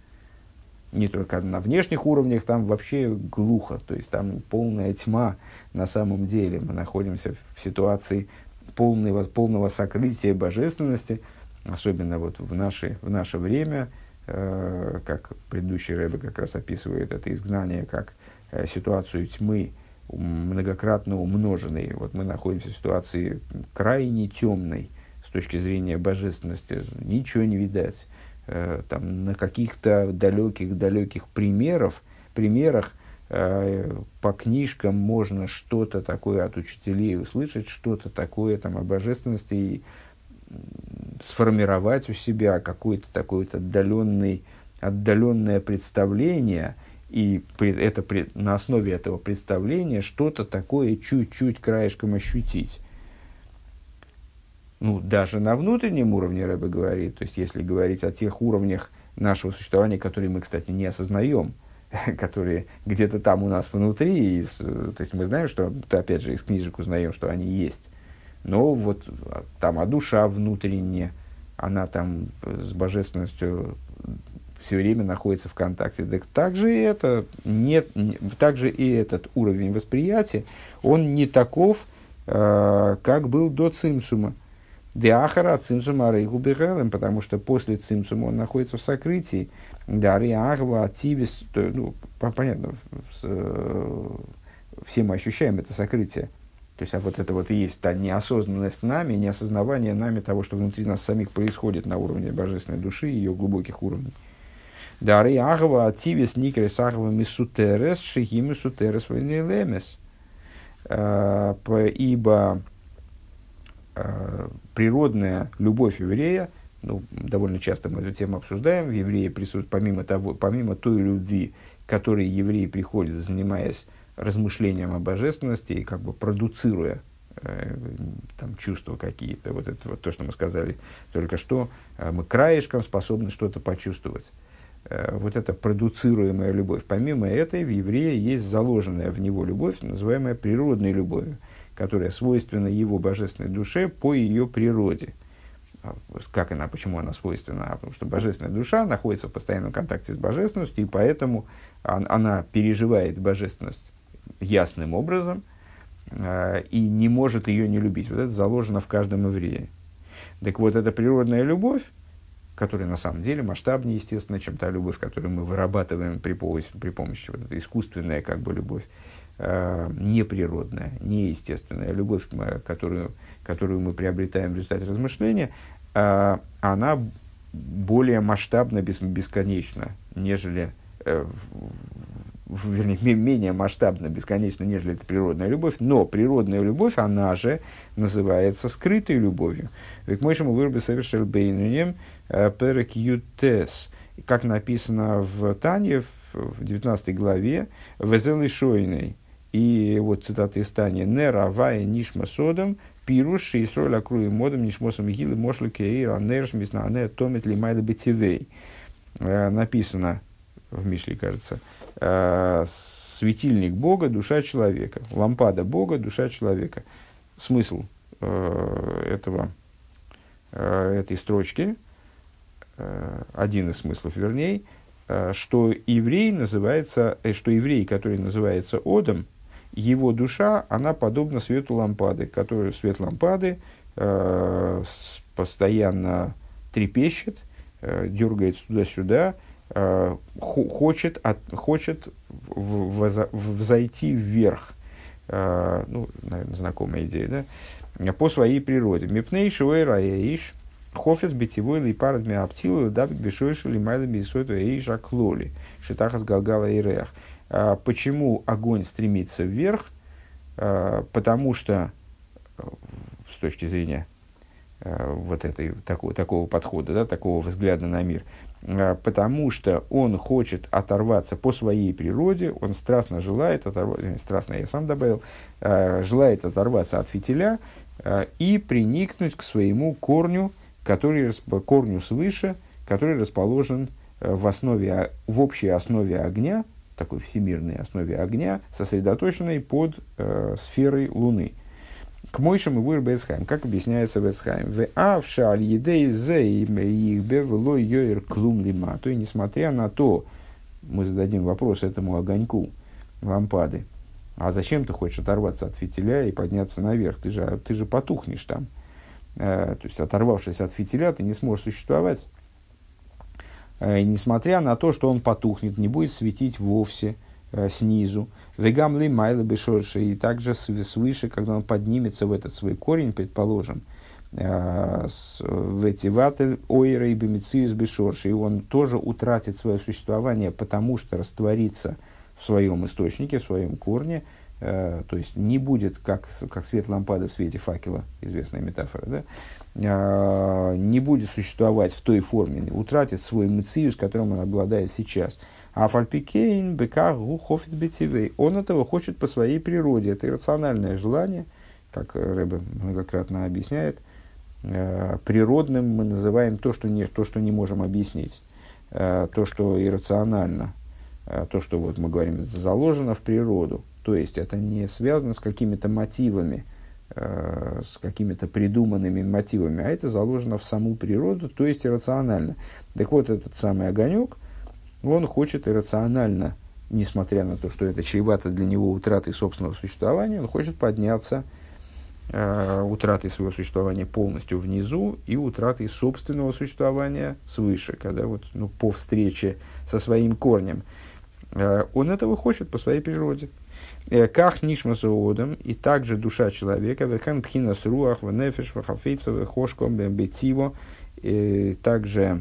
S1: не только на внешних уровнях, там вообще глухо, то есть там полная тьма на самом деле. Мы находимся в ситуации полного, полного сокрытия божественности, особенно вот в наше, в наше время, как предыдущий Рэбе как раз описывает это изгнание как э, ситуацию тьмы, многократно умноженный. Вот мы находимся в ситуации крайне темной с точки зрения божественности, ничего не видать. Э, там, на каких-то далеких-далеких примеров, примерах э, по книжкам можно что-то такое от учителей услышать, что-то такое там, о божественности и сформировать у себя какое-то такое-то отдаленное, отдаленное представление – и это, на основе этого представления что-то такое чуть-чуть краешком ощутить. Ну, даже на внутреннем уровне Рэбе говорит, то есть если говорить о тех уровнях нашего существования, которые мы, кстати, не осознаем, которые где-то там у нас внутри, из, то есть мы знаем, что, опять же, из книжек узнаем, что они есть, но вот а, там, а душа внутренняя, она там с божественностью все время находится в контакте. Так также и это нет, также и этот уровень восприятия, он не таков, э, как был до цимсума. Диахара цимсума рейгу бегелем, потому что после цимсума он находится в сокрытии. Дари ахва ативис, ну, понятно, э, все мы ощущаем это сокрытие. То есть, а вот это вот и есть та неосознанность нами, неосознавание нами того, что внутри нас самих происходит на уровне божественной души ее глубоких уровней. Дары Агава Ативис Никрес Агава Мисутерес Шихи Мисутерес Лемес. ибо природная любовь еврея, ну, довольно часто мы эту тему обсуждаем, в евреи присутствует, помимо, того, помимо той любви, которой евреи приходят, занимаясь размышлением о божественности и как бы продуцируя э, там, чувства какие-то, вот это вот то, что мы сказали только что, э, мы краешком способны что-то почувствовать. Э, вот эта продуцируемая любовь. Помимо этой, в еврее есть заложенная в него любовь, называемая природной любовью, которая свойственна его божественной душе по ее природе. А, как она, почему она свойственна? А потому что божественная душа находится в постоянном контакте с божественностью, и поэтому она переживает божественность ясным образом э, и не может ее не любить. Вот это заложено в каждом еврее. Так вот, эта природная любовь, которая на самом деле масштабнее, естественно, чем та любовь, которую мы вырабатываем при помощи, при помощи вот этой искусственная как бы любовь, э, неприродная, неестественная любовь, которую, которую мы приобретаем в результате размышления, э, она более масштабна, бес, бесконечна, нежели вернее, менее масштабно, бесконечно, нежели это природная любовь, но природная любовь, она же называется скрытой любовью. Ведь мы мы выруби совершил бейнунем э, перек ютес, как написано в Тане, в 19 главе, Везелы Шойной, и вот цитата из Тани, «Не равая нишма содом, пируш шейсроль акруи модом нишмосом гилы мошли кейр анерш миснане томит лимайда бетивей». Э, написано в Мишле, кажется, светильник Бога, душа человека. Лампада Бога, душа человека. Смысл э, этого, э, этой строчки, э, один из смыслов, вернее, э, что еврей называется, э, что еврей, который называется Одом, его душа, она подобна свету лампады, который свет лампады э, постоянно трепещет, э, дергается туда-сюда, Э, хочет, от, хочет взойти вверх. Э, ну, наверное, знакомая идея, да? По своей природе. Мипней шуэй раэиш, хофес битевой липарад миаптилу, давик бешойши лимайла бисойту эиш аклоли, шитахас галгала и рех. Э, почему огонь стремится вверх? Потому что, с точки зрения вот этой, такого, такого подхода, да, такого взгляда на мир, Э, потому что он хочет оторваться по своей природе, он страстно желает оторваться, э, страстно я сам добавил, э, желает оторваться от фитиля и приникнуть к своему корню, который, корню свыше, который расположен в, основе, в общей основе огня, такой всемирной основе огня, сосредоточенной под э, сферой Луны – к Мойшему выр Бецхайм, как объясняется Бецхайм. В авша аль едей зе их бевело йоир клум лима. То и несмотря на то, мы зададим вопрос этому огоньку лампады, а зачем ты хочешь оторваться от фитиля и подняться наверх? Ты же, ты же потухнешь там. Э, то есть, оторвавшись от фитиля, ты не сможешь существовать. Э, несмотря на то, что он потухнет, не будет светить вовсе снизу. Вегам ли майла бешорши, и также свыше, когда он поднимется в этот свой корень, предположим, э, в эти ватель ойра и бемициус бешорши, и он тоже утратит свое существование, потому что растворится в своем источнике, в своем корне, Uh, то есть не будет как, как свет лампады в свете факела, известная метафора, да? не будет существовать в той форме, утратит свой мециус, которым он обладает сейчас. А фальпикейн бека гухофиц бетивей. Он этого хочет по своей природе. Это иррациональное желание, как Рэбе многократно объясняет. Э, природным мы называем то, что не, то, что не можем объяснить. Э, то, что иррационально. Э, то, что вот мы говорим, заложено в природу. То есть это не связано с какими-то мотивами, с какими-то придуманными мотивами, а это заложено в саму природу, то есть иррационально. Так вот, этот самый огонек – он хочет иррационально, несмотря на то, что это чревато для него утратой собственного существования, он хочет подняться э, утратой своего существования полностью внизу и утратой собственного существования свыше, когда вот, ну, по встрече со своим корнем. Э, он этого хочет по своей природе. Э, как нишмасоодом, и также душа человека, вехан пхинас руах, венефеш, вахафейцев, вехошко, бетиво, также э,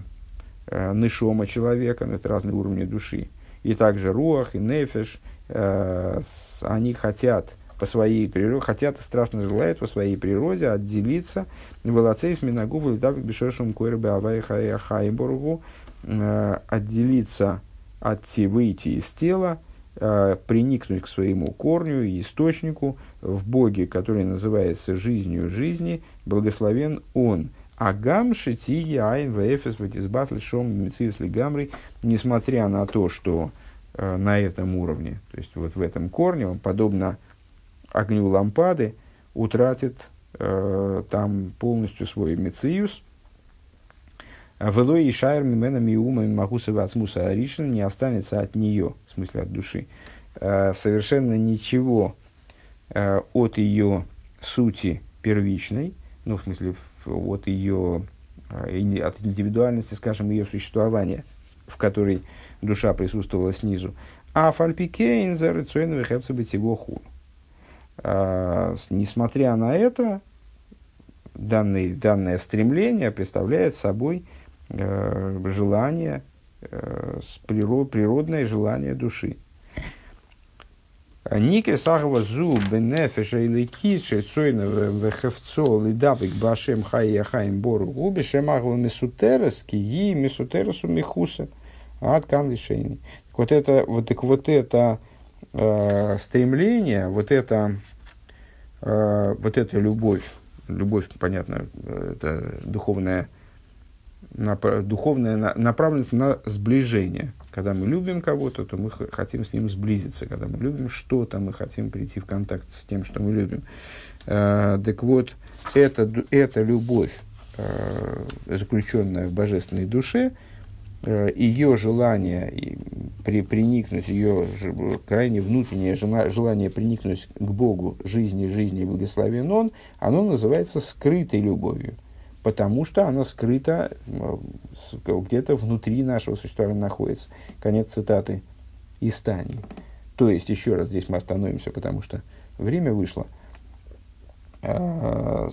S1: нышома человека, но это разные уровни души. И также руах и нефеш, э, они хотят по своей природе, хотят и страшно желают по своей природе отделиться волоцейс минагу литавик бешешум койрбе авай хайборгу э, отделиться от выйти из тела, э, приникнуть к своему корню и источнику в Боге, который называется жизнью жизни, благословен Он. Агам шити айн вэфэс ватизбат лишом мецивс лигамри, несмотря на то, что э, на этом уровне, то есть вот в этом корне, он подобно огню лампады, утратит э, там полностью свой мециус. Велой и шайр мимена миума магуса вацмуса аришин не останется от нее, в смысле от души, э, совершенно ничего э, от ее сути первичной, ну, в смысле, от ее, э, от индивидуальности, скажем, ее существования, в которой душа присутствовала снизу. А фальпикейн за рецойновых ху. Несмотря на это, данный, данное стремление представляет собой э, желание, э, природное желание души. Нике сахава зу бенефеша или кише цойна вехевцо лидабик башем хай хаим бору губи шемахва месутерес кии месутересу михуса ад кан лишейни. Вот это, вот, так вот это э, стремление, вот это, э, вот эта любовь, любовь, понятно, это духовная, духовная направленность на сближение – когда мы любим кого-то, то мы хотим с ним сблизиться. Когда мы любим что-то, мы хотим прийти в контакт с тем, что мы любим. Э, так вот, это, эта любовь, э, заключенная в божественной душе, э, ее желание и при, приникнуть, ее крайне внутреннее желание приникнуть к Богу, жизни, жизни, благословен Он, оно называется скрытой любовью – потому что оно скрыто где-то внутри нашего существования находится. Конец цитаты из Тани. То есть, еще раз здесь мы остановимся, потому что время вышло. А,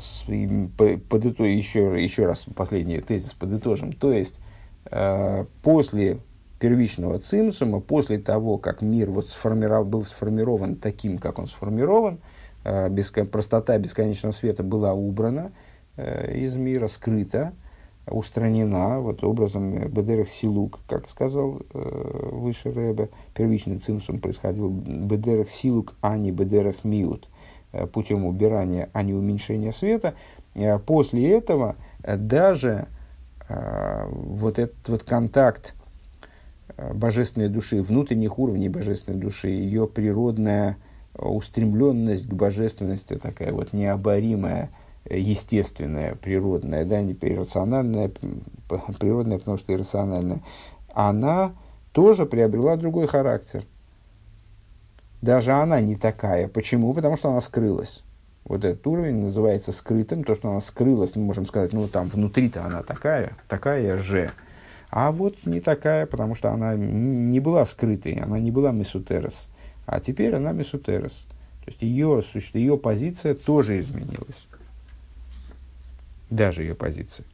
S1: подытож, еще, еще раз последний тезис подытожим. То есть, а, после первичного цимсума, после того, как мир вот сформиров, был сформирован таким, как он сформирован, а, простота бесконечного света была убрана – из мира, скрыта, устранена вот образом Бедерах Силук, как сказал э, выше Рэбе, первичный цимсум происходил Бедерах Силук, а не Бедерах Миут, э, путем убирания, а не уменьшения света. Э, после этого э, даже э, вот этот вот контакт э, божественной души, внутренних уровней божественной души, ее природная устремленность к божественности, такая вот необоримая, естественная, природная, да, не иррациональная, природная, потому что иррациональная, она тоже приобрела другой характер. Даже она не такая. Почему? Потому что она скрылась. Вот этот уровень называется скрытым. То, что она скрылась, мы можем сказать, ну там внутри-то она такая, такая же. А вот не такая, потому что она не была скрытой, она не была месутерос. А теперь она месутерос. То есть ее, ее позиция тоже изменилась даже ее позиция.